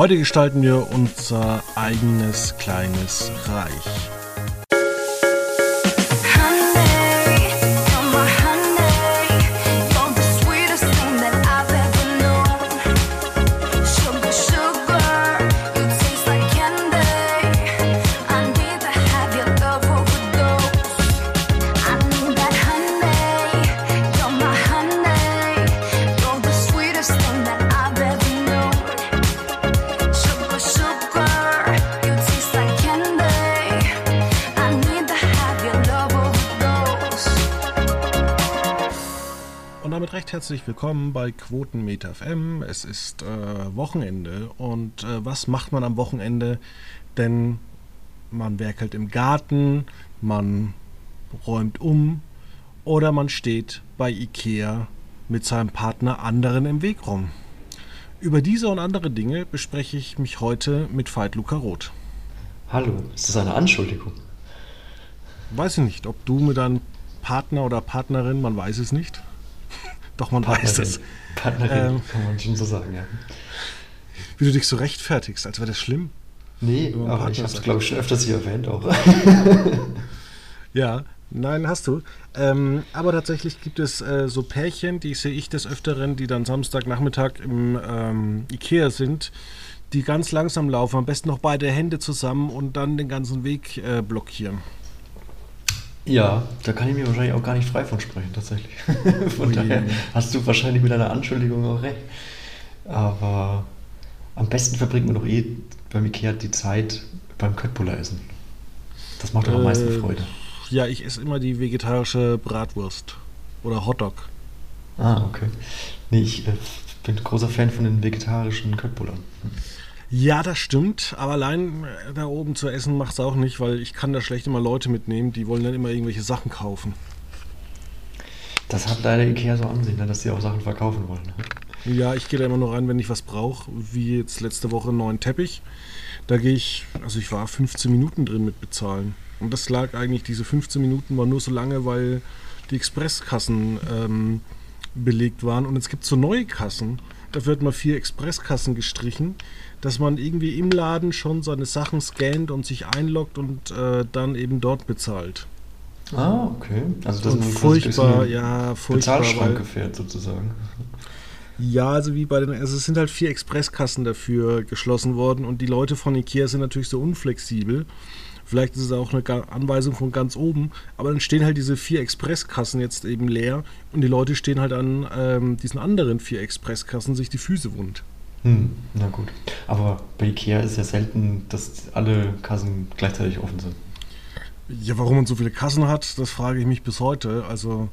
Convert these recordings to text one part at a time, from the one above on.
Heute gestalten wir unser eigenes kleines Reich. Herzlich willkommen bei Quotenmeter FM. Es ist äh, Wochenende und äh, was macht man am Wochenende? Denn man werkelt im Garten, man räumt um oder man steht bei Ikea mit seinem Partner anderen im Weg rum. Über diese und andere Dinge bespreche ich mich heute mit Veit Luca Roth. Hallo, ist das eine Anschuldigung? Weiß ich nicht, ob du mit deinem Partner oder Partnerin, man weiß es nicht, doch, man Partnerin. weiß es. Partnerin, ähm, kann man schon so sagen, ja. Wie du dich so rechtfertigst, als wäre das schlimm. Nee, aber ich habe es, glaube ich, schon öfters hier erwähnt auch. ja, nein, hast du. Ähm, aber tatsächlich gibt es äh, so Pärchen, die sehe ich des Öfteren, die dann Samstagnachmittag im ähm, Ikea sind, die ganz langsam laufen, am besten noch beide Hände zusammen und dann den ganzen Weg äh, blockieren. Ja, da kann ich mir wahrscheinlich auch gar nicht frei von sprechen, tatsächlich. von Ui. daher hast du wahrscheinlich mit deiner Anschuldigung auch recht. Aber am besten verbringt man doch eh beim Ikea die Zeit beim Köttbullar essen. Das macht doch am meisten äh, Freude. Ja, ich esse immer die vegetarische Bratwurst oder Hotdog. Ah, okay. Nee, ich äh, bin großer Fan von den vegetarischen Köttbullern. Ja, das stimmt, aber allein äh, da oben zu essen macht es auch nicht, weil ich kann da schlecht immer Leute mitnehmen, die wollen dann immer irgendwelche Sachen kaufen. Das hat leider Ikea so an sich, ne, dass sie auch Sachen verkaufen wollen. Ne? Ja, ich gehe da immer nur rein, wenn ich was brauche, wie jetzt letzte Woche einen neuen Teppich. Da gehe ich, also ich war 15 Minuten drin mit bezahlen. Und das lag eigentlich, diese 15 Minuten waren nur so lange, weil die Expresskassen ähm, belegt waren. Und es gibt so neue Kassen, da wird mal vier Expresskassen gestrichen dass man irgendwie im Laden schon seine Sachen scannt und sich einloggt und äh, dann eben dort bezahlt. Ah, okay. Also das ist furchtbar, ja, furchtbar. Bezahlschranke fährt sozusagen. Ja, also wie bei den, also es sind halt vier Expresskassen dafür geschlossen worden und die Leute von Ikea sind natürlich so unflexibel. Vielleicht ist es auch eine Anweisung von ganz oben, aber dann stehen halt diese vier Expresskassen jetzt eben leer und die Leute stehen halt an ähm, diesen anderen vier Expresskassen sich die Füße wund. Hm, na gut. Aber bei Ikea ist ja selten, dass alle Kassen gleichzeitig offen sind. Ja, warum man so viele Kassen hat, das frage ich mich bis heute. Also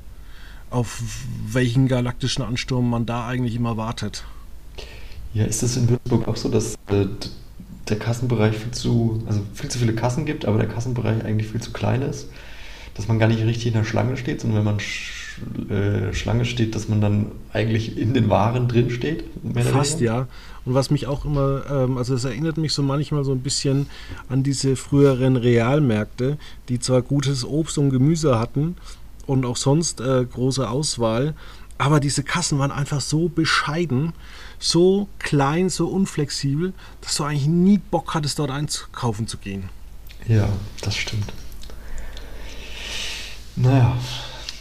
auf welchen galaktischen Ansturm man da eigentlich immer wartet. Ja, ist es in Würzburg auch so, dass äh, der Kassenbereich viel zu, also viel zu viele Kassen gibt, aber der Kassenbereich eigentlich viel zu klein ist, dass man gar nicht richtig in der Schlange steht, sondern wenn man äh, Schlange steht, dass man dann eigentlich in den Waren drin steht? Fast ja. Und was mich auch immer, ähm, also es erinnert mich so manchmal so ein bisschen an diese früheren Realmärkte, die zwar gutes Obst und Gemüse hatten und auch sonst äh, große Auswahl, aber diese Kassen waren einfach so bescheiden, so klein, so unflexibel, dass du eigentlich nie Bock hattest, dort einkaufen zu gehen. Ja, das stimmt. Naja,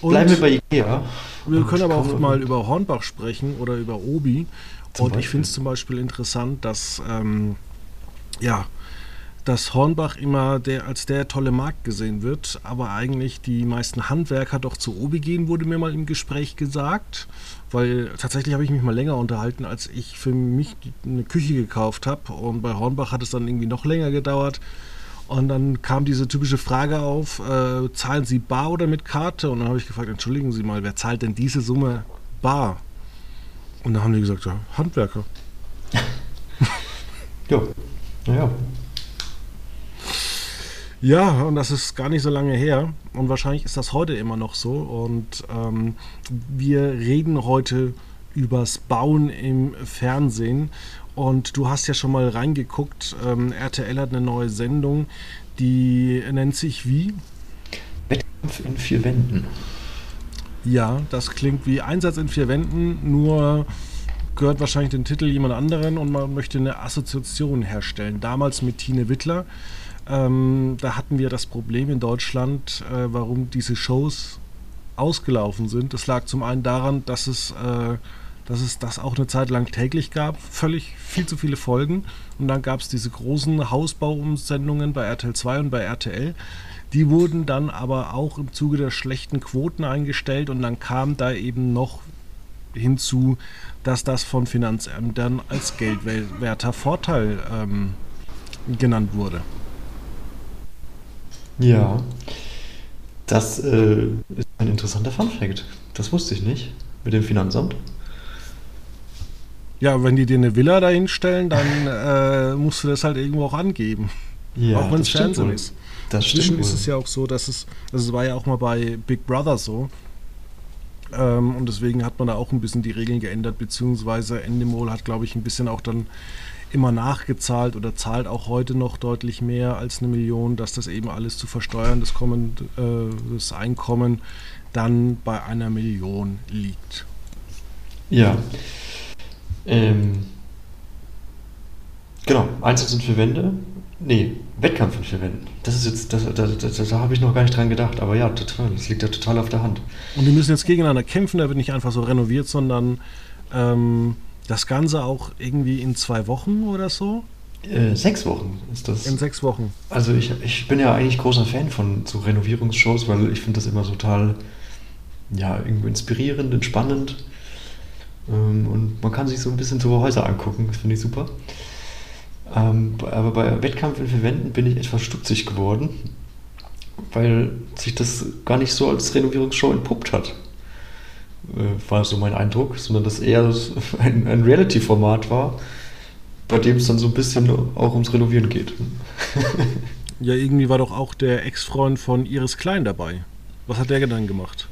und Bleiben wir bei Ikea. Wir können aber auch mal über Hornbach sprechen oder über Obi. Zum und Beispiel. ich finde es zum Beispiel interessant, dass ähm, ja, dass Hornbach immer der, als der tolle Markt gesehen wird, aber eigentlich die meisten Handwerker doch zu Obi gehen, wurde mir mal im Gespräch gesagt. Weil tatsächlich habe ich mich mal länger unterhalten, als ich für mich eine Küche gekauft habe. Und bei Hornbach hat es dann irgendwie noch länger gedauert. Und dann kam diese typische Frage auf, äh, zahlen Sie bar oder mit Karte? Und dann habe ich gefragt, entschuldigen Sie mal, wer zahlt denn diese Summe bar? Und dann haben die gesagt, ja, Handwerker. ja, naja. Ja, und das ist gar nicht so lange her. Und wahrscheinlich ist das heute immer noch so. Und ähm, wir reden heute übers Bauen im Fernsehen. Und du hast ja schon mal reingeguckt. Ähm, RTL hat eine neue Sendung, die nennt sich wie? Wettkampf in vier Wänden. Ja, das klingt wie Einsatz in vier Wänden, nur gehört wahrscheinlich den Titel jemand anderen und man möchte eine Assoziation herstellen. Damals mit Tine Wittler. Ähm, da hatten wir das Problem in Deutschland, äh, warum diese Shows ausgelaufen sind. Das lag zum einen daran, dass es, äh, dass es das auch eine Zeit lang täglich gab, völlig viel zu viele Folgen. Und dann gab es diese großen Hausbauumsendungen bei RTL 2 und bei RTL. Die wurden dann aber auch im Zuge der schlechten Quoten eingestellt und dann kam da eben noch hinzu, dass das von Finanzämtern als geldwerter Vorteil ähm, genannt wurde. Ja, das äh, ist ein interessanter Funfact. Das wusste ich nicht mit dem Finanzamt. Ja, wenn die dir eine Villa dahinstellen, dann äh, musst du das halt irgendwo auch angeben. Ja, auch wenn es Fernsehen ist. Das Inzwischen ist es ja auch so, dass es, also es war ja auch mal bei Big Brother so. Ähm, und deswegen hat man da auch ein bisschen die Regeln geändert, beziehungsweise Endemol hat, glaube ich, ein bisschen auch dann immer nachgezahlt oder zahlt auch heute noch deutlich mehr als eine Million, dass das eben alles zu versteuern, das, Kommen, äh, das Einkommen dann bei einer Million liegt. Ja. Ähm, genau, Einsatz und Verwende. Nee, Wettkampf und Verwenden. Das ist jetzt, das, da, da, da habe ich noch gar nicht dran gedacht, aber ja, total, das liegt ja total auf der Hand. Und die müssen jetzt gegeneinander kämpfen, da wird nicht einfach so renoviert, sondern ähm, das Ganze auch irgendwie in zwei Wochen oder so? Äh, sechs Wochen ist das. In sechs Wochen. Also ich, ich bin ja eigentlich großer Fan von so Renovierungsshows, weil ich finde das immer total, ja, irgendwie inspirierend, entspannend. Ähm, und man kann sich so ein bisschen so Häuser angucken, das finde ich super. Ähm, aber bei Wettkampf in Verwenden bin ich etwas stutzig geworden, weil sich das gar nicht so als Renovierungsshow entpuppt hat. Äh, war so mein Eindruck, sondern dass eher ein, ein Reality-Format war, bei dem es dann so ein bisschen auch ums Renovieren geht. ja, irgendwie war doch auch der Ex-Freund von Iris Klein dabei. Was hat der dann gemacht?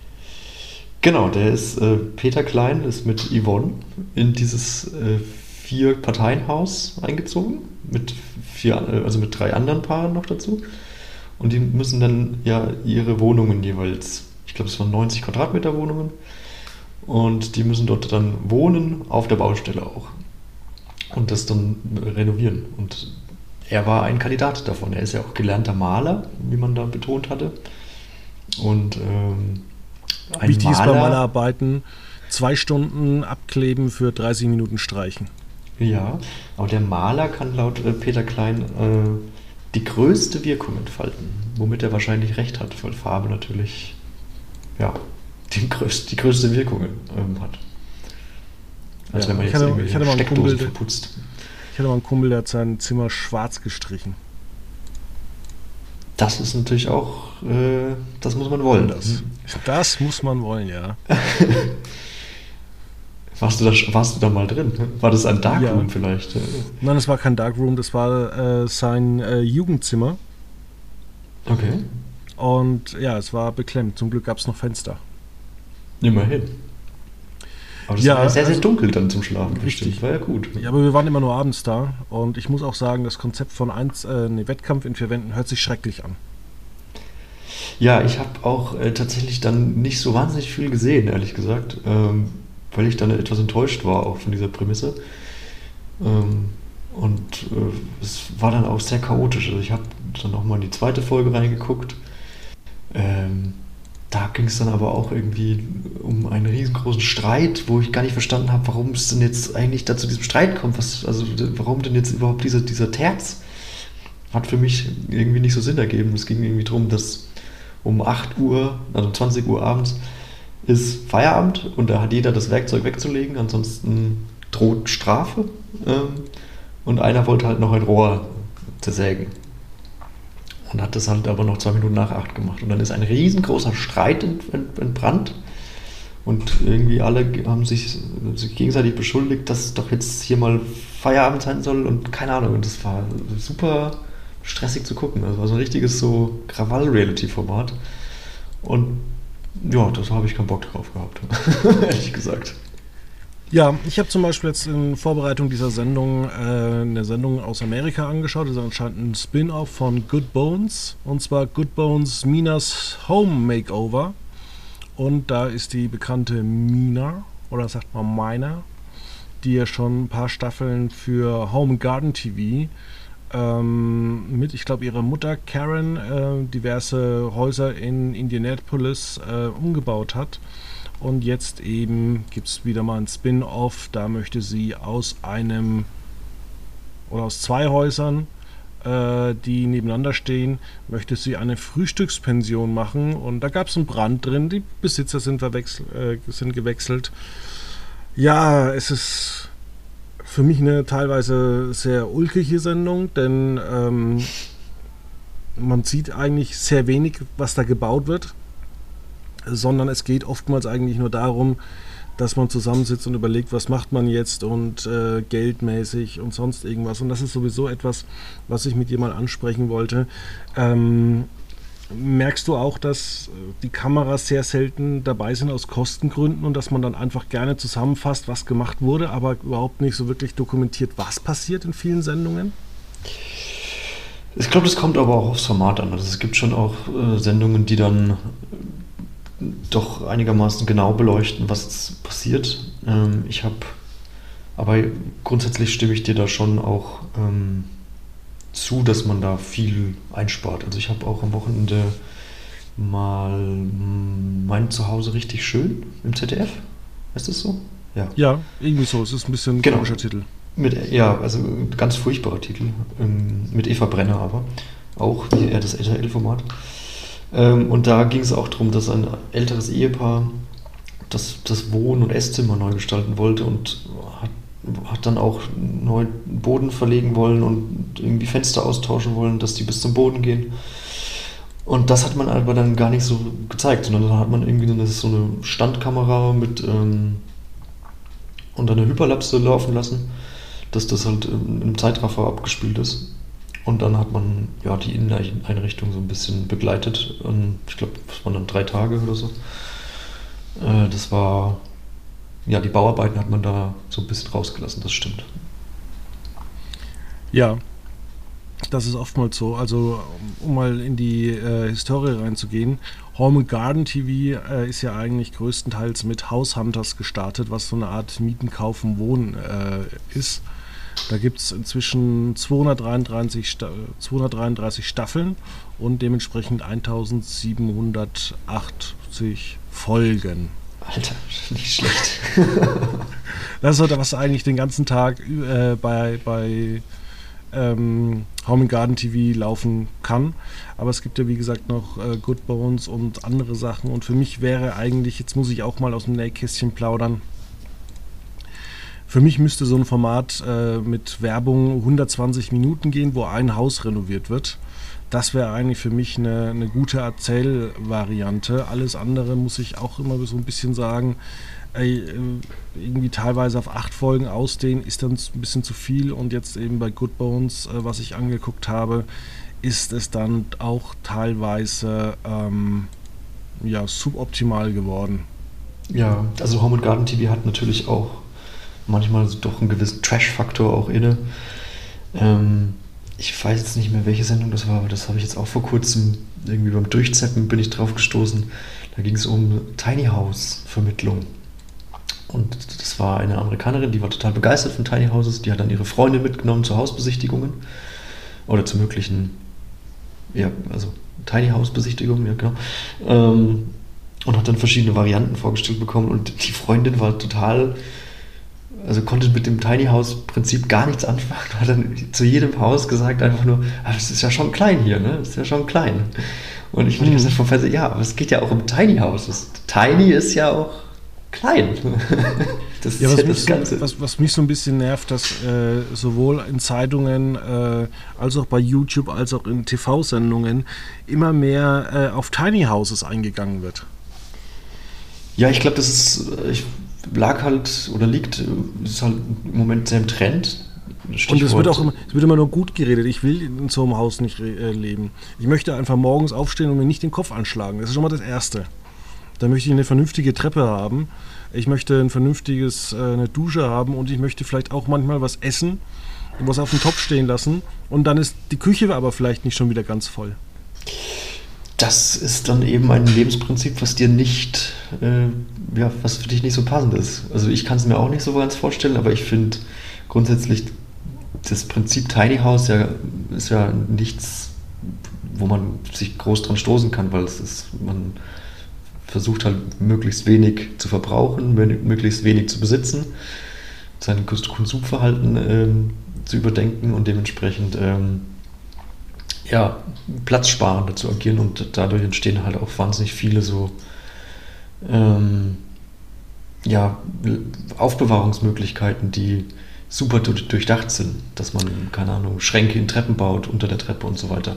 Genau, der ist, äh, Peter Klein ist mit Yvonne in dieses äh, Vier-Parteien-Haus eingezogen, mit vier, äh, also mit drei anderen Paaren noch dazu. Und die müssen dann ja ihre Wohnungen jeweils, ich glaube es waren 90 Quadratmeter Wohnungen, und die müssen dort dann wohnen, auf der Baustelle auch. Und das dann renovieren. Und er war ein Kandidat davon. Er ist ja auch gelernter Maler, wie man da betont hatte. Und ähm, ein Wichtig Maler, ist bei Malerarbeiten zwei Stunden abkleben für 30 Minuten streichen. Ja, aber der Maler kann laut äh, Peter Klein äh, die größte Wirkung entfalten, womit er wahrscheinlich recht hat, weil Farbe natürlich ja, die, größte, die größte Wirkung ähm, hat. Als ja, wenn man jetzt hatte, ich hatte Steckdosen Kumpel, verputzt. Ich hatte mal einen Kumpel, der hat sein Zimmer schwarz gestrichen. Das ist natürlich auch, äh, das muss man wollen. Das, das muss man wollen, ja. warst, du da, warst du da mal drin? War das ein Darkroom ja. vielleicht? Nein, das war kein Darkroom, das war äh, sein äh, Jugendzimmer. Okay. Und ja, es war beklemmt. Zum Glück gab es noch Fenster. Immerhin. Aber das ja, war sehr, sehr dunkel dann zum Schlafen. Richtig. War ja gut. Ja, aber wir waren immer nur abends da. Und ich muss auch sagen, das Konzept von eins, äh, nee, Wettkampf in vier Wänden hört sich schrecklich an. Ja, ich habe auch äh, tatsächlich dann nicht so wahnsinnig viel gesehen, ehrlich gesagt. Ähm, weil ich dann etwas enttäuscht war auch von dieser Prämisse. Ähm, und äh, es war dann auch sehr chaotisch. Also ich habe dann auch mal in die zweite Folge reingeguckt. Ähm, da ging es dann aber auch irgendwie um einen riesengroßen Streit, wo ich gar nicht verstanden habe, warum es denn jetzt eigentlich da zu diesem Streit kommt. Was, also warum denn jetzt überhaupt dieser, dieser Terz? Hat für mich irgendwie nicht so Sinn ergeben. Es ging irgendwie darum, dass um 8 Uhr, also 20 Uhr abends, ist Feierabend und da hat jeder das Werkzeug wegzulegen, ansonsten droht Strafe. Ähm, und einer wollte halt noch ein Rohr zersägen und hat das halt aber noch zwei Minuten nach acht gemacht. Und dann ist ein riesengroßer Streit entbrannt. Und irgendwie alle haben sich, sich gegenseitig beschuldigt, dass doch jetzt hier mal Feierabend sein soll und keine Ahnung. Und das war super stressig zu gucken. Das war so ein richtiges so Krawall-Reality-Format. Und ja, das habe ich keinen Bock drauf gehabt, ehrlich gesagt. Ja, ich habe zum Beispiel jetzt in Vorbereitung dieser Sendung äh, eine Sendung aus Amerika angeschaut. Das ist anscheinend ein Spin-off von Good Bones. Und zwar Good Bones Minas Home Makeover. Und da ist die bekannte Mina, oder sagt man Mina, die ja schon ein paar Staffeln für Home Garden TV ähm, mit, ich glaube, ihrer Mutter Karen äh, diverse Häuser in Indianapolis äh, umgebaut hat. Und jetzt eben gibt es wieder mal ein Spin-off. Da möchte sie aus einem oder aus zwei Häusern, äh, die nebeneinander stehen, möchte sie eine Frühstückspension machen. Und da gab es einen Brand drin. Die Besitzer sind, äh, sind gewechselt. Ja, es ist für mich eine teilweise sehr ulkige Sendung, denn ähm, man sieht eigentlich sehr wenig, was da gebaut wird, sondern es geht oftmals eigentlich nur darum, dass man zusammensitzt und überlegt, was macht man jetzt und äh, geldmäßig und sonst irgendwas. Und das ist sowieso etwas, was ich mit dir mal ansprechen wollte. Ähm, Merkst du auch, dass die Kameras sehr selten dabei sind aus Kostengründen und dass man dann einfach gerne zusammenfasst, was gemacht wurde, aber überhaupt nicht so wirklich dokumentiert, was passiert in vielen Sendungen? Ich glaube, das kommt aber auch aufs Format an. Also es gibt schon auch äh, Sendungen, die dann doch einigermaßen genau beleuchten, was passiert. Ähm, ich habe, aber grundsätzlich stimme ich dir da schon auch ähm, zu, dass man da viel einspart. Also ich habe auch am Wochenende mal mein Zuhause richtig schön im ZDF. Ist das so? Ja. Ja, irgendwie so. Es ist ein bisschen ein genau. komischer Titel. Mit, ja, also ein ganz furchtbarer Titel. Ähm, mit Eva Brenner aber. Auch wie eher das RTL-Format. Ähm, und da ging es auch darum, dass ein älteres Ehepaar das, das Wohn- und Esszimmer neu gestalten wollte und hat hat dann auch neuen Boden verlegen wollen und irgendwie Fenster austauschen wollen, dass die bis zum Boden gehen. Und das hat man aber dann gar nicht so gezeigt, sondern dann hat man irgendwie eine, so eine Standkamera mit ähm, und eine Hyperlapse laufen lassen, dass das halt in einem Zeitraffer abgespielt ist. Und dann hat man ja die Inneneinrichtung so ein bisschen begleitet. Ich glaube, das waren dann drei Tage oder so. Äh, das war ja, die Bauarbeiten hat man da so ein bisschen rausgelassen, das stimmt. Ja, das ist oftmals so. Also, um mal in die äh, Historie reinzugehen, Home Garden TV äh, ist ja eigentlich größtenteils mit House Hunters gestartet, was so eine Art Mieten, Kaufen, Wohnen äh, ist. Da gibt es inzwischen 233, Sta 233 Staffeln und dementsprechend 1780 Folgen. Alter, nicht schlecht. das ist was eigentlich den ganzen Tag äh, bei, bei ähm, Home and Garden TV laufen kann. Aber es gibt ja wie gesagt noch äh, Good Bones und andere Sachen. Und für mich wäre eigentlich, jetzt muss ich auch mal aus dem Nähkästchen plaudern. Für mich müsste so ein Format äh, mit Werbung 120 Minuten gehen, wo ein Haus renoviert wird das wäre eigentlich für mich eine, eine gute Erzählvariante. Alles andere muss ich auch immer so ein bisschen sagen, ey, äh, irgendwie teilweise auf acht Folgen ausdehnen, ist dann ein bisschen zu viel. Und jetzt eben bei Good Bones, äh, was ich angeguckt habe, ist es dann auch teilweise ähm, ja, suboptimal geworden. Ja, also Home Garden TV hat natürlich auch manchmal doch einen gewissen Trash-Faktor auch inne. Ähm, ich weiß jetzt nicht mehr, welche Sendung das war, aber das habe ich jetzt auch vor kurzem irgendwie beim Durchzeppen bin ich drauf gestoßen. Da ging es um Tiny House Vermittlung. Und das war eine Amerikanerin, die war total begeistert von Tiny Houses. Die hat dann ihre Freundin mitgenommen zu Hausbesichtigungen oder zu möglichen, ja, also Tiny House Besichtigungen, ja genau. Ähm, und hat dann verschiedene Varianten vorgestellt bekommen. Und die Freundin war total also konnte mit dem Tiny House Prinzip gar nichts anfangen. Hat dann zu jedem Haus gesagt einfach nur, ah, das ist ja schon klein hier, ne? Das ist ja schon klein. Und ich habe mhm. gesagt vom Fernseher, ja, aber es geht ja auch um Tiny Houses. Tiny ist ja auch klein. das ja, was, ja mich so, was, was, mich so ein bisschen nervt, dass äh, sowohl in Zeitungen äh, als auch bei YouTube als auch in TV-Sendungen immer mehr äh, auf Tiny Houses eingegangen wird. Ja, ich glaube, das ist, ich lag halt oder liegt, ist halt im Moment sehr im Trend. Stichwort. Und es wird auch immer, es wird immer nur gut geredet. Ich will in so einem Haus nicht äh, leben. Ich möchte einfach morgens aufstehen und mir nicht den Kopf anschlagen. Das ist schon mal das Erste. Da möchte ich eine vernünftige Treppe haben. Ich möchte ein vernünftiges, äh, eine Dusche haben und ich möchte vielleicht auch manchmal was essen, was auf dem Topf stehen lassen. Und dann ist die Küche aber vielleicht nicht schon wieder ganz voll. Das ist dann eben ein Lebensprinzip, was dir nicht äh, ja, was für dich nicht so passend ist. Also ich kann es mir auch nicht so ganz vorstellen, aber ich finde grundsätzlich das Prinzip Tiny House ja, ist ja nichts, wo man sich groß dran stoßen kann, weil es ist, man versucht halt möglichst wenig zu verbrauchen, möglichst wenig zu besitzen, sein Konsumverhalten ähm, zu überdenken und dementsprechend ähm, ja, platzsparender zu agieren und dadurch entstehen halt auch wahnsinnig viele so ähm, ja, Aufbewahrungsmöglichkeiten, die super durchdacht sind, dass man, keine Ahnung, Schränke in Treppen baut, unter der Treppe und so weiter.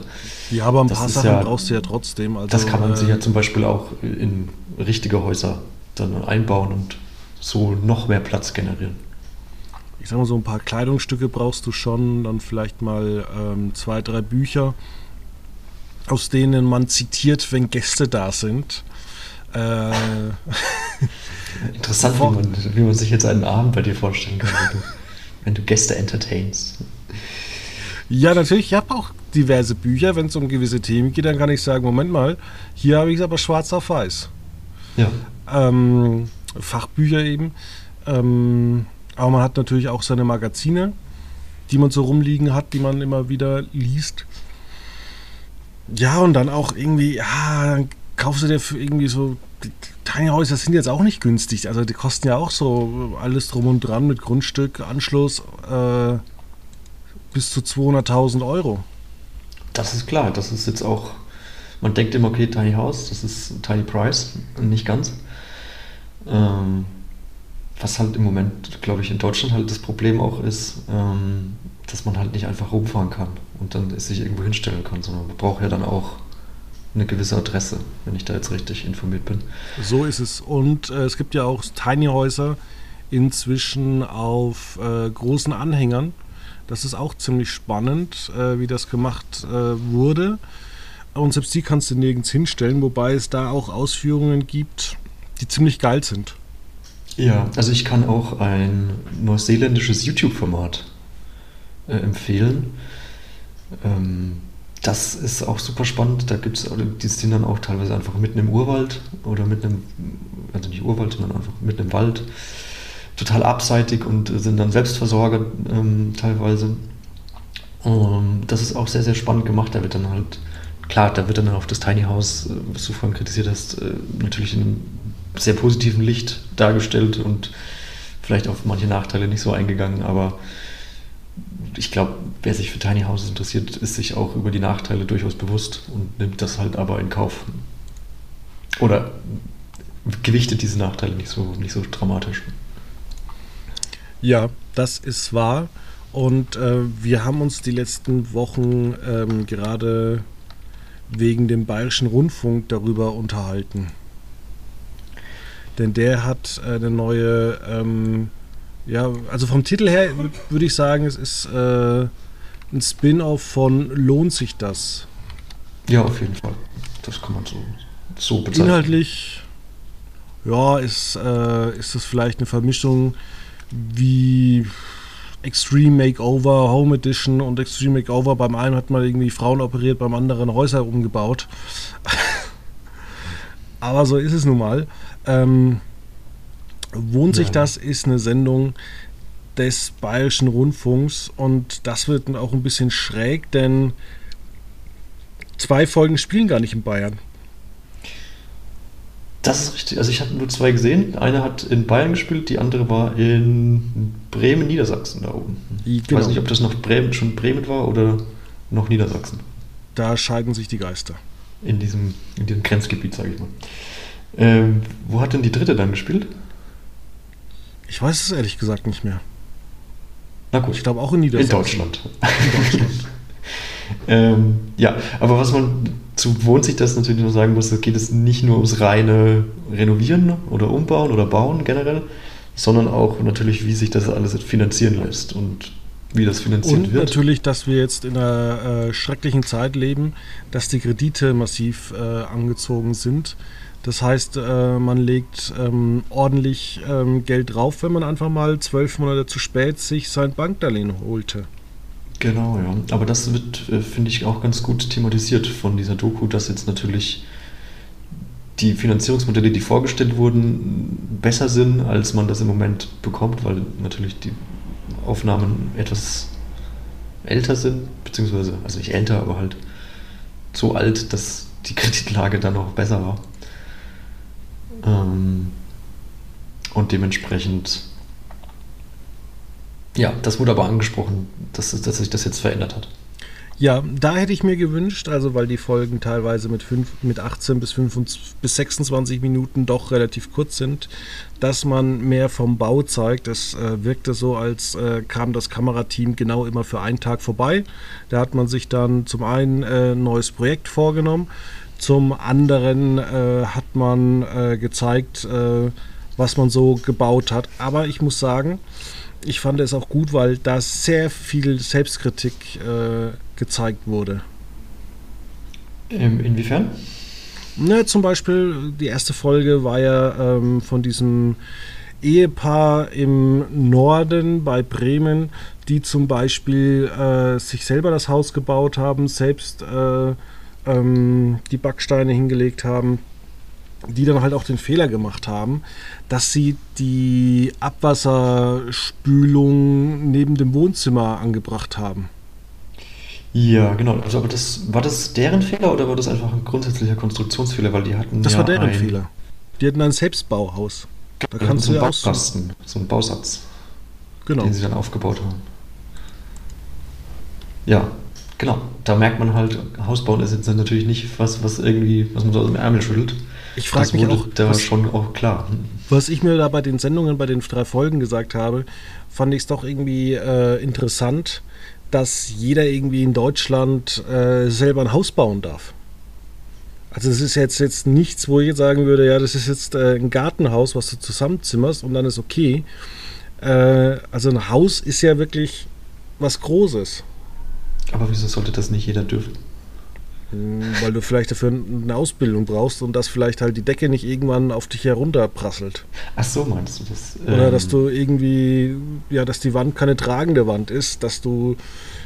Ja, aber ein das paar Sachen ja, brauchst du ja trotzdem. Also, das kann man äh, sich ja zum Beispiel auch in richtige Häuser dann einbauen und so noch mehr Platz generieren. Ich sag mal, so ein paar Kleidungsstücke brauchst du schon, dann vielleicht mal ähm, zwei, drei Bücher, aus denen man zitiert, wenn Gäste da sind. Äh, Interessant, wie man, wie man, sich jetzt einen Abend bei dir vorstellen kann, wenn du, wenn du Gäste entertainst. Ja, natürlich. Ich habe auch diverse Bücher. Wenn es um gewisse Themen geht, dann kann ich sagen: Moment mal, hier habe ich es aber schwarz auf weiß. Ja. Ähm, Fachbücher eben. Ähm, aber man hat natürlich auch seine Magazine, die man so rumliegen hat, die man immer wieder liest. Ja, und dann auch irgendwie, ja, dann kaufst du dir für irgendwie so. Tiny Häuser sind jetzt auch nicht günstig. Also die kosten ja auch so alles drum und dran mit Grundstück, Anschluss äh, bis zu 200.000 Euro. Das ist klar. Das ist jetzt auch. Man denkt immer, okay, Tiny House, das ist Tiny Price. Nicht ganz. Ähm, was halt im Moment, glaube ich, in Deutschland halt das Problem auch ist, ähm, dass man halt nicht einfach rumfahren kann und dann sich irgendwo hinstellen kann, sondern man braucht ja dann auch eine gewisse Adresse, wenn ich da jetzt richtig informiert bin. So ist es. Und äh, es gibt ja auch Tiny Häuser inzwischen auf äh, großen Anhängern. Das ist auch ziemlich spannend, äh, wie das gemacht äh, wurde. Und selbst die kannst du nirgends hinstellen, wobei es da auch Ausführungen gibt, die ziemlich geil sind. Ja, also ich kann auch ein neuseeländisches YouTube-Format äh, empfehlen. Ähm, das ist auch super spannend. Da gibt es, die sind dann auch teilweise einfach mitten im Urwald oder mitten im, also nicht Urwald, sondern einfach mitten im Wald. Total abseitig und sind dann Selbstversorger ähm, teilweise. Um, das ist auch sehr, sehr spannend gemacht. Da wird dann halt, klar, da wird dann auf das Tiny House, äh, was du vorhin kritisiert hast, äh, natürlich in einem sehr positiven Licht dargestellt und vielleicht auf manche Nachteile nicht so eingegangen, aber ich glaube, wer sich für Tiny Houses interessiert, ist sich auch über die Nachteile durchaus bewusst und nimmt das halt aber in Kauf. Oder gewichtet diese Nachteile nicht so, nicht so dramatisch. Ja, das ist wahr. Und äh, wir haben uns die letzten Wochen ähm, gerade wegen dem Bayerischen Rundfunk darüber unterhalten. Denn der hat eine neue, ähm, ja, also vom Titel her würde ich sagen, es ist äh, ein Spin-off von Lohnt sich das? Ja, auf jeden Fall. Das kann man so, so bezeichnen. Inhaltlich, ja, ist, äh, ist das vielleicht eine Vermischung wie Extreme Makeover, Home Edition und Extreme Makeover. Beim einen hat man irgendwie Frauen operiert, beim anderen Häuser umgebaut. Aber so ist es nun mal. Ähm, Wohnt sich das ist eine Sendung des Bayerischen Rundfunks und das wird auch ein bisschen schräg, denn zwei Folgen spielen gar nicht in Bayern. Das ist richtig. Also ich habe nur zwei gesehen. Eine hat in Bayern gespielt, die andere war in Bremen, Niedersachsen da oben. Ich genau. weiß nicht, ob das noch Bremen, schon Bremen war oder noch Niedersachsen. Da scheiden sich die Geister. In diesem, in diesem Grenzgebiet, sage ich mal. Ähm, wo hat denn die dritte dann gespielt? Ich weiß es ehrlich gesagt nicht mehr. Na gut. Ich glaube auch in Niedersachsen. In Deutschland. In Deutschland. ähm, ja, aber was man zu wohnt sich das natürlich noch sagen muss, geht es nicht nur ums reine Renovieren oder Umbauen oder Bauen generell, sondern auch natürlich, wie sich das alles finanzieren lässt und wie das finanziert und wird. Natürlich, dass wir jetzt in einer äh, schrecklichen Zeit leben, dass die Kredite massiv äh, angezogen sind das heißt, äh, man legt ähm, ordentlich ähm, Geld drauf, wenn man einfach mal zwölf Monate zu spät sich sein Bankdarlehen holte. Genau, ja. Aber das wird, äh, finde ich, auch ganz gut thematisiert von dieser Doku, dass jetzt natürlich die Finanzierungsmodelle, die vorgestellt wurden, besser sind, als man das im Moment bekommt, weil natürlich die Aufnahmen etwas älter sind, beziehungsweise, also nicht älter, aber halt so alt, dass die Kreditlage dann noch besser war. Ähm, und dementsprechend, ja, das wurde aber angesprochen, dass, dass sich das jetzt verändert hat. Ja, da hätte ich mir gewünscht, also weil die Folgen teilweise mit, 5, mit 18 bis, 25, bis 26 Minuten doch relativ kurz sind, dass man mehr vom Bau zeigt. Es äh, wirkte so, als äh, kam das Kamerateam genau immer für einen Tag vorbei. Da hat man sich dann zum einen äh, ein neues Projekt vorgenommen, zum anderen äh, hat man äh, gezeigt, äh, was man so gebaut hat. Aber ich muss sagen, ich fand es auch gut, weil da sehr viel Selbstkritik äh, gezeigt wurde. Ähm, inwiefern? Ne, zum Beispiel, die erste Folge war ja ähm, von diesem Ehepaar im Norden bei Bremen, die zum Beispiel äh, sich selber das Haus gebaut haben, selbst äh, ähm, die Backsteine hingelegt haben die dann halt auch den Fehler gemacht haben, dass sie die Abwasserspülung neben dem Wohnzimmer angebracht haben. Ja, genau. Also, aber das war das deren Fehler oder war das einfach ein grundsätzlicher Konstruktionsfehler, weil die hatten Das ja war deren ein, Fehler. Die hatten ein Selbstbauhaus. Da kannst so du ja Baukasten, so einen Bausatz, genau. den sie dann aufgebaut haben. Ja, genau. Da merkt man halt, Hausbauen ist jetzt natürlich nicht was, was irgendwie, was man so aus dem Ärmel schüttelt. Ich frage mich auch, da was, schon auch klar. Was ich mir da bei den Sendungen, bei den drei Folgen gesagt habe, fand ich es doch irgendwie äh, interessant, dass jeder irgendwie in Deutschland äh, selber ein Haus bauen darf. Also es ist jetzt, jetzt nichts, wo ich jetzt sagen würde, ja, das ist jetzt äh, ein Gartenhaus, was du zusammenzimmerst und dann ist okay. Äh, also ein Haus ist ja wirklich was Großes. Aber wieso sollte das nicht jeder dürfen? Hm, weil du vielleicht dafür eine Ausbildung brauchst und dass vielleicht halt die Decke nicht irgendwann auf dich herunterprasselt. Ach so, meinst du das? Oder ähm, dass du irgendwie, ja, dass die Wand keine tragende Wand ist, dass du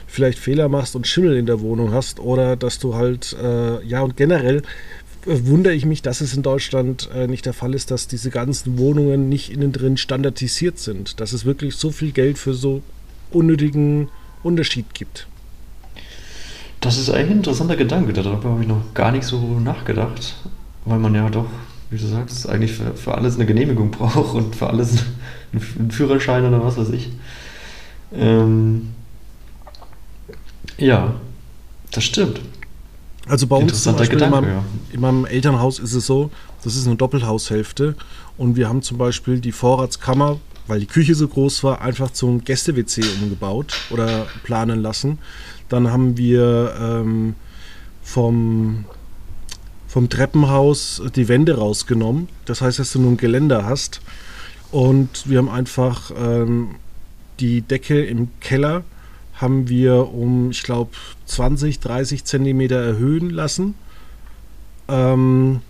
vielleicht Fehler machst und Schimmel in der Wohnung hast oder dass du halt, äh, ja, und generell äh, wundere ich mich, dass es in Deutschland äh, nicht der Fall ist, dass diese ganzen Wohnungen nicht innen drin standardisiert sind, dass es wirklich so viel Geld für so unnötigen Unterschied gibt. Das ist eigentlich ein interessanter Gedanke. Darüber habe ich noch gar nicht so nachgedacht, weil man ja doch, wie du sagst, eigentlich für, für alles eine Genehmigung braucht und für alles einen Führerschein oder was weiß ich. Ähm, ja, das stimmt. Also bei uns zum Beispiel Gedanke, in, meinem, ja. in meinem Elternhaus ist es so, das ist eine Doppelhaushälfte und wir haben zum Beispiel die Vorratskammer, weil die Küche so groß war, einfach zum Gäste-WC umgebaut oder planen lassen. Dann haben wir ähm, vom, vom Treppenhaus die Wände rausgenommen. Das heißt, dass du nur ein Geländer hast. Und wir haben einfach ähm, die Decke im Keller haben wir um, ich glaube, 20, 30 Zentimeter erhöhen lassen. Ähm,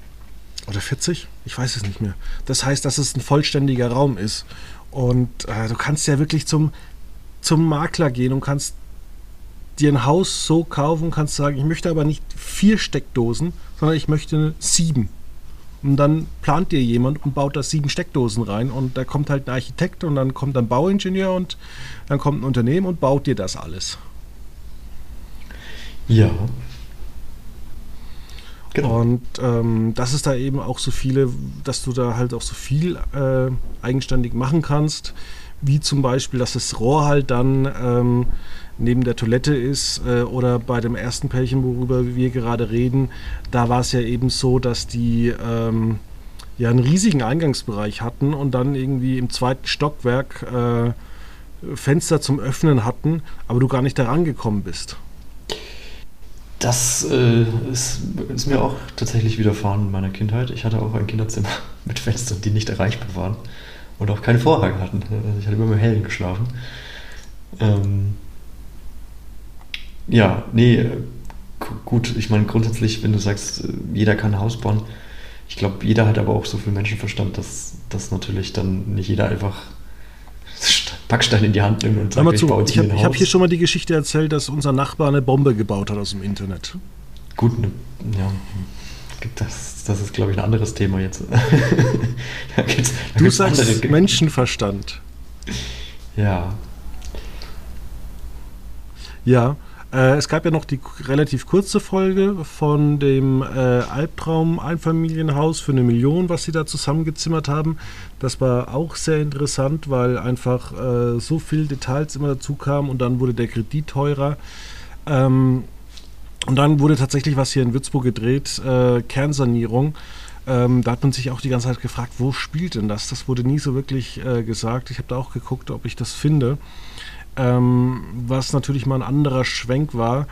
oder 40? Ich weiß es nicht mehr. Das heißt, dass es ein vollständiger Raum ist. Und äh, du kannst ja wirklich zum, zum Makler gehen und kannst dir ein Haus so kaufen, kannst sagen, ich möchte aber nicht vier Steckdosen, sondern ich möchte sieben. Und dann plant dir jemand und baut da sieben Steckdosen rein und da kommt halt ein Architekt und dann kommt ein Bauingenieur und dann kommt ein Unternehmen und baut dir das alles. Ja. Genau. Und ähm, das ist da eben auch so viele, dass du da halt auch so viel äh, eigenständig machen kannst, wie zum Beispiel, dass das Rohr halt dann ähm, neben der Toilette ist äh, oder bei dem ersten Pärchen, worüber wir gerade reden, da war es ja eben so, dass die ähm, ja einen riesigen Eingangsbereich hatten und dann irgendwie im zweiten Stockwerk äh, Fenster zum Öffnen hatten, aber du gar nicht da rangekommen bist. Das äh, ist, ist, mir auch tatsächlich widerfahren in meiner Kindheit. Ich hatte auch ein Kinderzimmer mit Fenstern, die nicht erreichbar waren und auch keinen Vorhang hatten. Ich hatte immer im Hellen geschlafen. Ähm, ja, nee, gut, ich meine grundsätzlich, wenn du sagst, äh, jeder kann ein Haus bauen, ich glaube, jeder hat aber auch so viel Menschenverstand, dass, dass natürlich dann nicht jeder einfach Backstein in die Hand nimmt und sagt, ich, baue ich, hab, ich habe hier schon mal die Geschichte erzählt, dass unser Nachbar eine Bombe gebaut hat aus dem Internet. Gut, ne, ja. das, das ist, glaube ich, ein anderes Thema jetzt. da gibt's, da du sagst andere... Menschenverstand. Ja. Ja, äh, es gab ja noch die relativ kurze Folge von dem äh, Albtraum-Einfamilienhaus für eine Million, was sie da zusammengezimmert haben. Das war auch sehr interessant, weil einfach äh, so viele Details immer dazu kamen und dann wurde der Kredit teurer. Ähm, und dann wurde tatsächlich was hier in Würzburg gedreht, äh, Kernsanierung. Ähm, da hat man sich auch die ganze Zeit gefragt, wo spielt denn das? Das wurde nie so wirklich äh, gesagt. Ich habe da auch geguckt, ob ich das finde ähm, was natürlich mal ein anderer Schwenk war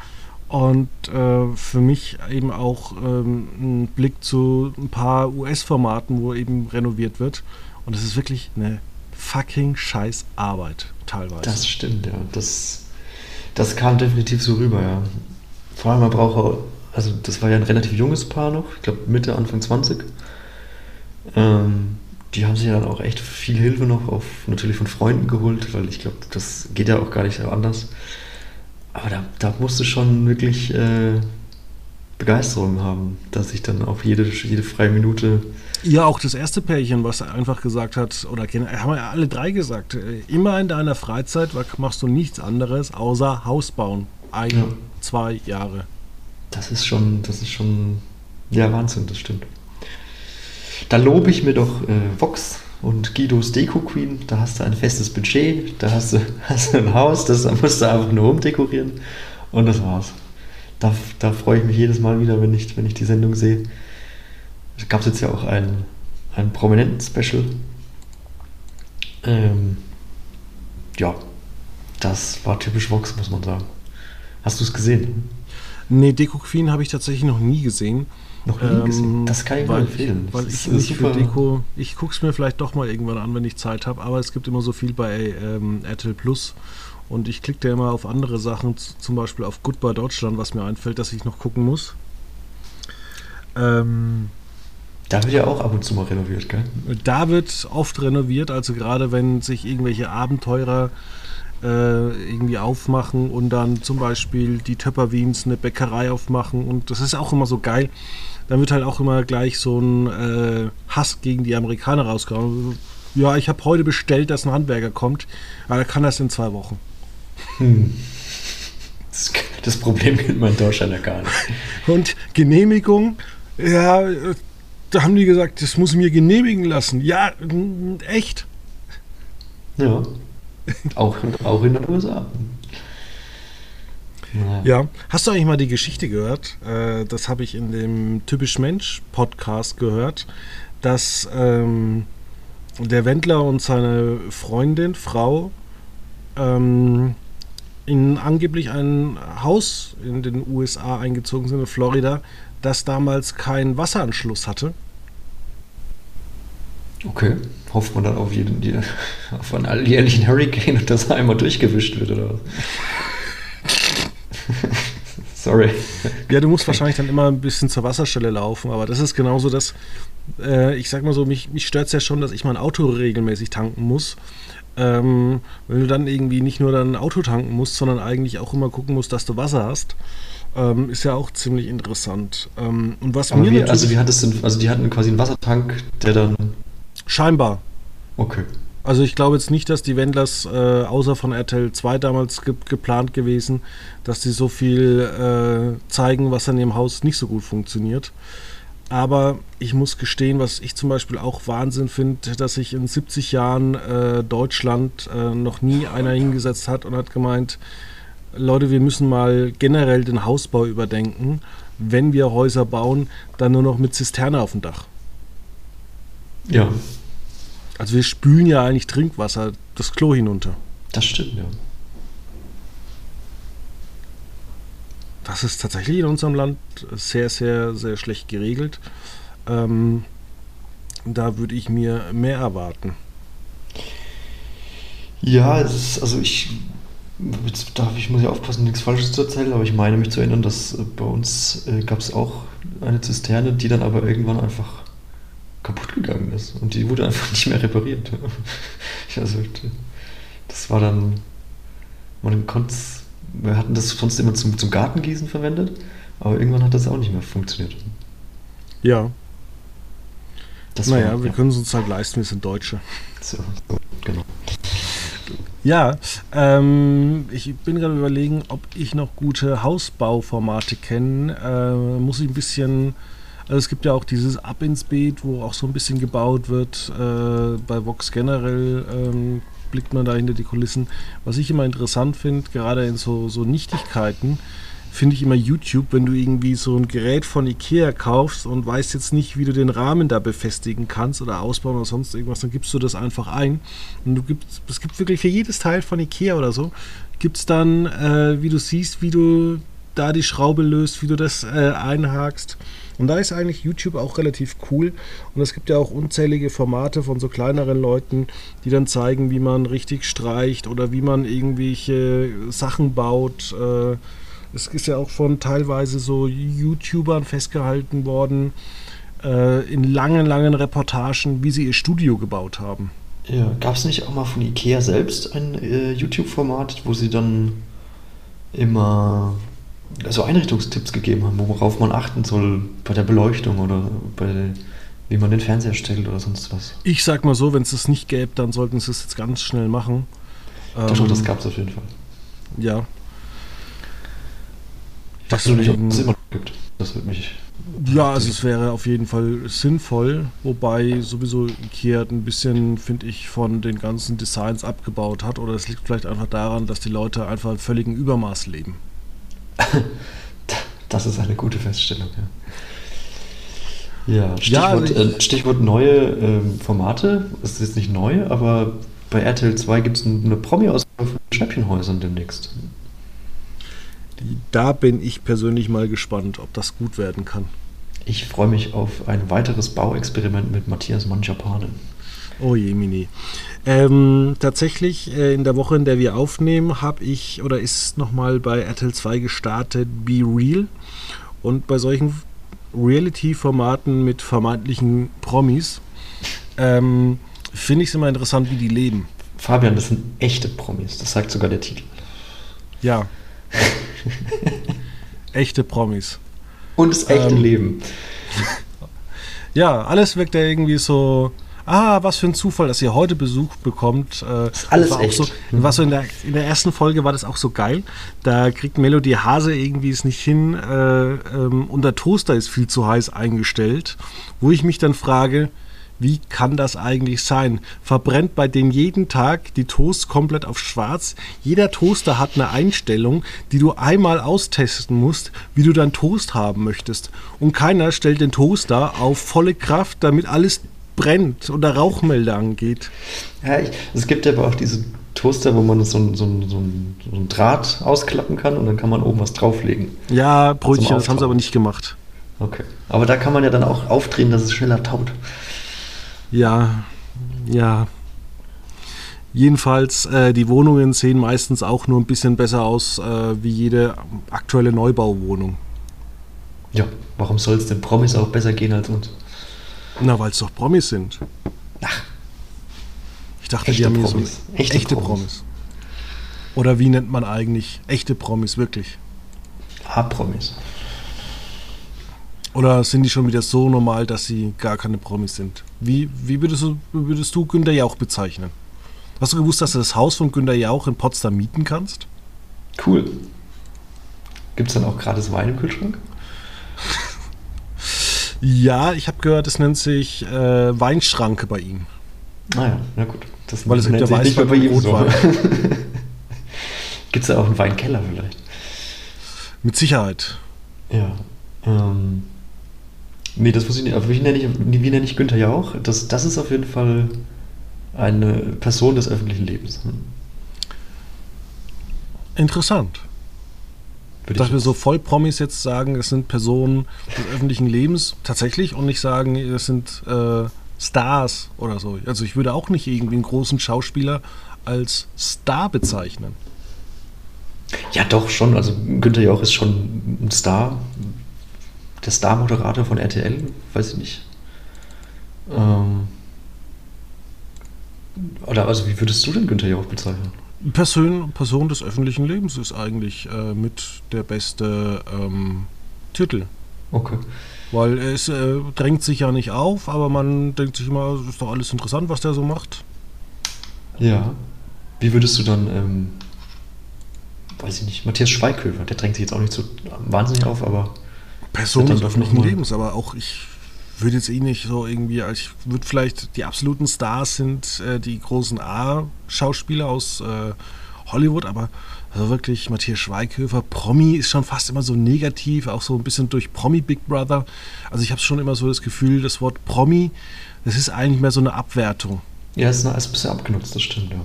und äh, für mich eben auch ähm, ein Blick zu ein paar US-Formaten, wo eben renoviert wird. Und es ist wirklich eine fucking scheiß Arbeit, teilweise. Das stimmt, ja. Das, das kam definitiv so rüber, ja. Vor allem, man braucht also das war ja ein relativ junges Paar noch, ich glaube Mitte, Anfang 20. Ähm, die haben sich dann auch echt viel Hilfe noch auf natürlich von Freunden geholt, weil ich glaube, das geht ja auch gar nicht so anders. Aber da, da musst du schon wirklich äh, Begeisterung haben, dass ich dann auf jede, jede freie Minute. Ja, auch das erste Pärchen, was einfach gesagt hat, oder haben ja alle drei gesagt, äh, immer in deiner Freizeit machst du nichts anderes außer Haus bauen. Ein, ja. zwei Jahre. Das ist schon, das ist schon, ja, Wahnsinn, das stimmt. Da lobe ich mir doch äh, Vox und Guidos Deko Queen. Da hast du ein festes Budget, da hast du, hast du ein Haus, das da musst du einfach nur umdekorieren und das war's. Da, da freue ich mich jedes Mal wieder, wenn ich, wenn ich die Sendung sehe. Da gab es jetzt ja auch ein, ein prominenten Special. Ähm, ja, das war typisch Vox, muss man sagen. Hast du es gesehen? Nee, Deko Queen habe ich tatsächlich noch nie gesehen. Noch nie ähm, gesehen. Das kann ich weil, empfehlen. Weil ich super. für Deko, ich gucke es mir vielleicht doch mal irgendwann an, wenn ich Zeit habe, aber es gibt immer so viel bei ähm, RTL Plus und ich klicke da immer auf andere Sachen, zum Beispiel auf Goodbye Deutschland, was mir einfällt, dass ich noch gucken muss. Ähm, da wird ja auch ab und zu mal renoviert, gell? Da wird oft renoviert, also gerade wenn sich irgendwelche Abenteurer äh, irgendwie aufmachen und dann zum Beispiel die Töpperwiens eine Bäckerei aufmachen und das ist auch immer so geil dann wird halt auch immer gleich so ein äh, Hass gegen die Amerikaner rausgehauen. Ja, ich habe heute bestellt, dass ein Handwerker kommt, aber er kann das in zwei Wochen. Hm. Das, das Problem kennt man in Deutschland ja gar nicht. Und Genehmigung, ja, da haben die gesagt, das muss ich mir genehmigen lassen. Ja, echt. Ja. Auch, auch in den USA. Ja. ja. Hast du eigentlich mal die Geschichte gehört? Äh, das habe ich in dem Typisch Mensch Podcast gehört, dass ähm, der Wendler und seine Freundin, Frau, ähm, in angeblich ein Haus in den USA eingezogen sind, in Florida, das damals keinen Wasseranschluss hatte. Okay. Hofft man dann auf jeden, auf einen alljährlichen Hurricane und dass er einmal durchgewischt wird, oder was? Sorry. Ja, du musst wahrscheinlich dann immer ein bisschen zur Wasserstelle laufen, aber das ist genauso das, äh, ich sag mal so, mich, mich stört es ja schon, dass ich mein Auto regelmäßig tanken muss. Ähm, wenn du dann irgendwie nicht nur dein Auto tanken musst, sondern eigentlich auch immer gucken musst, dass du Wasser hast, ähm, ist ja auch ziemlich interessant. Ähm, und was aber mir wie, also wie hat es denn, also die hatten quasi einen Wassertank, der dann scheinbar. Okay. Also ich glaube jetzt nicht, dass die Wendlers, äh, außer von RTL 2 damals ge geplant gewesen, dass die so viel äh, zeigen, was an dem Haus nicht so gut funktioniert. Aber ich muss gestehen, was ich zum Beispiel auch Wahnsinn finde, dass sich in 70 Jahren äh, Deutschland äh, noch nie einer hingesetzt hat und hat gemeint, Leute, wir müssen mal generell den Hausbau überdenken. Wenn wir Häuser bauen, dann nur noch mit Zisterne auf dem Dach. Ja, also wir spülen ja eigentlich Trinkwasser das Klo hinunter. Das stimmt, ja. Das ist tatsächlich in unserem Land sehr, sehr, sehr schlecht geregelt. Ähm, da würde ich mir mehr erwarten. Ja, ist, also ich, jetzt darf ich muss ja aufpassen, nichts Falsches zu erzählen, aber ich meine mich zu erinnern, dass bei uns äh, gab es auch eine Zisterne, die dann aber irgendwann einfach kaputt gegangen ist. Und die wurde einfach nicht mehr repariert. also, das war dann, man konnte wir hatten das sonst immer zum, zum Gartengießen verwendet, aber irgendwann hat das auch nicht mehr funktioniert. Ja. Das naja, war, wir ja. können es uns halt leisten, wir sind Deutsche. So, genau. Ja, ähm, ich bin gerade überlegen, ob ich noch gute Hausbauformate kenne. Äh, muss ich ein bisschen. Also es gibt ja auch dieses Ab ins Beet, wo auch so ein bisschen gebaut wird. Äh, bei Vox generell ähm, blickt man da hinter die Kulissen. Was ich immer interessant finde, gerade in so, so Nichtigkeiten, finde ich immer YouTube, wenn du irgendwie so ein Gerät von Ikea kaufst und weißt jetzt nicht, wie du den Rahmen da befestigen kannst oder ausbauen oder sonst irgendwas, dann gibst du das einfach ein. Und du gibst, es gibt wirklich für jedes Teil von Ikea oder so, gibt es dann, äh, wie du siehst, wie du da die Schraube löst, wie du das äh, einhakst. Und da ist eigentlich YouTube auch relativ cool. Und es gibt ja auch unzählige Formate von so kleineren Leuten, die dann zeigen, wie man richtig streicht oder wie man irgendwelche Sachen baut. Äh, es ist ja auch von teilweise so YouTubern festgehalten worden, äh, in langen, langen Reportagen, wie sie ihr Studio gebaut haben. Ja, gab es nicht auch mal von Ikea selbst ein äh, YouTube-Format, wo sie dann immer so Einrichtungstipps gegeben haben, worauf man achten soll bei der Beleuchtung oder bei wie man den Fernseher stellt oder sonst was. Ich sag mal so, wenn es das nicht gäbe, dann sollten sie es jetzt ganz schnell machen. Doch, ähm, das gab es auf jeden Fall. Ja, Weißt du nicht, ob es immer noch gibt? Das würde mich. Ja, also es wäre auf jeden Fall sinnvoll, wobei sowieso Ikea ein bisschen, finde ich, von den ganzen Designs abgebaut hat. Oder es liegt vielleicht einfach daran, dass die Leute einfach im völligen Übermaß leben. das ist eine gute Feststellung, ja. Ja, Stichwort, ja, also äh, Stichwort neue äh, Formate. Es ist jetzt nicht neu, aber bei RTL 2 gibt es eine Promi-Ausgabe von Schnäppchenhäusern demnächst. Da bin ich persönlich mal gespannt, ob das gut werden kann. Ich freue mich auf ein weiteres Bauexperiment mit Matthias Manjapanen. Oh je, Mini. Ähm, tatsächlich, äh, in der Woche, in der wir aufnehmen, habe ich oder ist nochmal bei RTL 2 gestartet Be Real. Und bei solchen Reality-Formaten mit vermeintlichen Promis ähm, finde ich es immer interessant, wie die leben. Fabian, das sind echte Promis, das sagt sogar der Titel. Ja, echte Promis. Und das echte ähm, Leben. Ja, alles wirkt ja irgendwie so. Ah, was für ein Zufall, dass ihr heute Besuch bekommt. Äh, alles war echt. So, war so in, der, in der ersten Folge war das auch so geil. Da kriegt Melody Hase irgendwie es nicht hin äh, ähm, und der Toaster ist viel zu heiß eingestellt. Wo ich mich dann frage, wie kann das eigentlich sein? Verbrennt bei denen jeden Tag die Toast komplett auf schwarz. Jeder Toaster hat eine Einstellung, die du einmal austesten musst, wie du deinen Toast haben möchtest. Und keiner stellt den Toaster auf volle Kraft, damit alles brennt oder Rauchmelder angeht. Ja, ich, es gibt aber auch diese Toaster, wo man so, so, so, so ein Draht ausklappen kann und dann kann man oben was drauflegen. Ja, Brötchen, das haben sie aber nicht gemacht. Okay. Aber da kann man ja dann auch aufdrehen, dass es schneller taut. Ja, ja. Jedenfalls, äh, die Wohnungen sehen meistens auch nur ein bisschen besser aus äh, wie jede aktuelle Neubauwohnung. Ja, warum soll es den Promis auch besser gehen als uns? Na, weil es doch Promis sind. Ach. Ich dachte, echte die haben Promis. So echte, echte Promis. Promis. Oder wie nennt man eigentlich echte Promis wirklich? A-Promis. Oder sind die schon wieder so normal, dass sie gar keine Promis sind? Wie, wie würdest, du, würdest du Günter Jauch bezeichnen? Hast du gewusst, dass du das Haus von Günter Jauch in Potsdam mieten kannst? Cool. Gibt es dann auch gratis Wein im Kühlschrank? Ja, ich habe gehört, es nennt sich äh, Weinschranke bei ihm. Naja, ah na gut. Das Weil es gibt ja Weißwein bei ihm so. Gibt es da auch einen Weinkeller vielleicht? Mit Sicherheit. Ja. Ähm, Nee, das wusste ich nicht. Aber wie nenne ich, wie nenne ich Günther Jauch? Das, das ist auf jeden Fall eine Person des öffentlichen Lebens. Hm. Interessant. Dass wir so voll Promis jetzt sagen, es sind Personen des öffentlichen Lebens tatsächlich und nicht sagen, es sind äh, Stars oder so. Also ich würde auch nicht irgendwie einen großen Schauspieler als Star bezeichnen. Ja, doch schon. Also Günther Jauch ist schon ein Star, der Star-Moderator von RTL, weiß ich nicht. Ähm, oder also wie würdest du denn Günther Jauch bezeichnen? Person, Person des öffentlichen Lebens ist eigentlich äh, mit der beste ähm, Titel. Okay. Weil es äh, drängt sich ja nicht auf, aber man denkt sich immer, es ist doch alles interessant, was der so macht. Ja. Wie würdest du dann, ähm, weiß ich nicht, Matthias Schweighöfer, der drängt sich jetzt auch nicht so wahnsinnig auf, aber. Person des öffentlichen Lebens, aber auch ich würde jetzt eh nicht so irgendwie, also ich würde vielleicht, die absoluten Stars sind äh, die großen A-Schauspieler aus äh, Hollywood, aber also wirklich Matthias Schweighöfer, Promi ist schon fast immer so negativ, auch so ein bisschen durch Promi Big Brother. Also ich habe schon immer so das Gefühl, das Wort Promi, das ist eigentlich mehr so eine Abwertung. Ja, es ist ein bisschen abgenutzt, das stimmt, ja.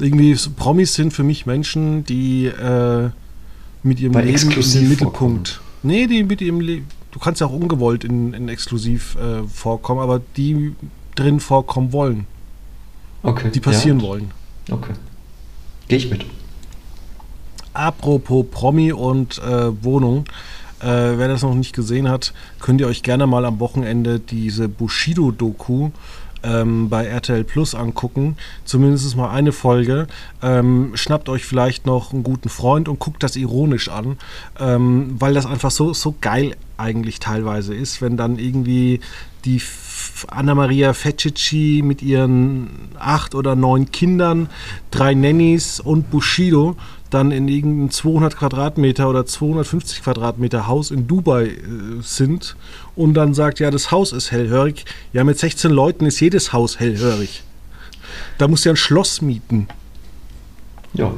Irgendwie, so Promis sind für mich Menschen, die äh, mit ihrem Bei Leben im Mittelpunkt. Vorkommen. Nee, die mit ihrem Leben. Du kannst ja auch ungewollt in, in exklusiv äh, vorkommen, aber die drin vorkommen wollen. Okay. Die passieren ja. wollen. Okay. Gehe ich mit. Apropos Promi und äh, Wohnung. Äh, wer das noch nicht gesehen hat, könnt ihr euch gerne mal am Wochenende diese Bushido-Doku ähm, bei RTL Plus angucken. Zumindest mal eine Folge. Ähm, schnappt euch vielleicht noch einen guten Freund und guckt das ironisch an, ähm, weil das einfach so, so geil eigentlich teilweise ist, wenn dann irgendwie die Anna-Maria Feccici mit ihren acht oder neun Kindern, drei Nannies und Bushido dann in irgendeinem 200 Quadratmeter oder 250 Quadratmeter Haus in Dubai äh, sind und dann sagt, ja, das Haus ist hellhörig. Ja, mit 16 Leuten ist jedes Haus hellhörig. Da musst du ja ein Schloss mieten. Ja.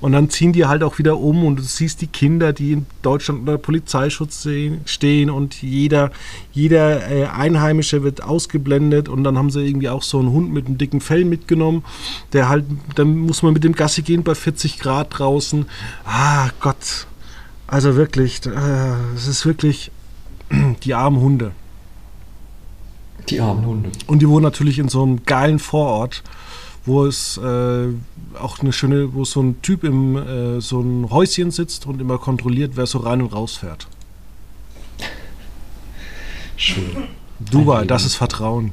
Und dann ziehen die halt auch wieder um und du siehst die Kinder, die in Deutschland unter Polizeischutz stehen und jeder, jeder äh, Einheimische wird ausgeblendet und dann haben sie irgendwie auch so einen Hund mit einem dicken Fell mitgenommen, der halt, dann muss man mit dem Gassi gehen bei 40 Grad draußen. Ah Gott, also wirklich, äh, es ist wirklich die armen Hunde. Die armen Hunde. Und die wohnen natürlich in so einem geilen Vorort wo es äh, auch eine schöne, wo so ein Typ im äh, so ein Häuschen sitzt und immer kontrolliert, wer so rein und raus fährt. Schön. Dubai, das ist Vertrauen.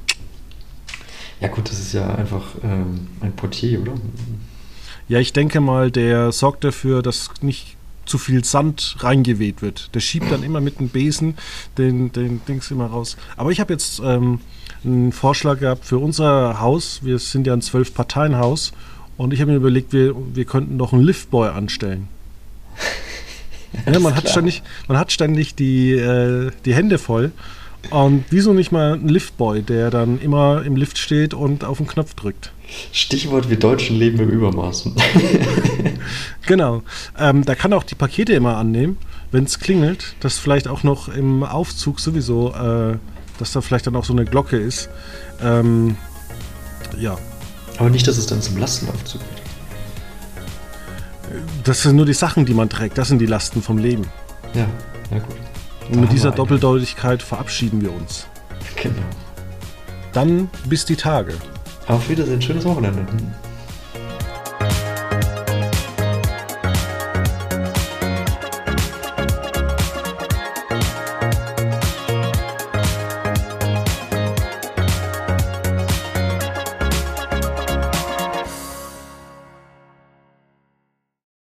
Ja gut, das ist ja einfach ähm, ein Portier, oder? Ja, ich denke mal, der sorgt dafür, dass nicht zu viel Sand reingeweht wird. Der schiebt dann immer mit dem Besen den, den Dings immer raus. Aber ich habe jetzt ähm, einen Vorschlag gehabt für unser Haus. Wir sind ja ein Zwölf-Parteien-Haus. Und ich habe mir überlegt, wir, wir könnten noch einen Liftboy anstellen. ja, man, hat ständig, man hat ständig die, äh, die Hände voll. Und wieso nicht mal einen Liftboy, der dann immer im Lift steht und auf den Knopf drückt? Stichwort, wir Deutschen leben im Übermaß. genau. Ähm, da kann auch die Pakete immer annehmen, wenn es klingelt, dass vielleicht auch noch im Aufzug sowieso äh, dass da vielleicht dann auch so eine Glocke ist. Ähm, ja. Aber nicht, dass es dann zum Lastenaufzug wird. Das sind nur die Sachen, die man trägt. Das sind die Lasten vom Leben. Ja, ja gut. Und mit dieser Doppeldeutigkeit verabschieden wir uns. Genau. Dann bis die Tage. Auf Wiedersehen, schönes Wochenende.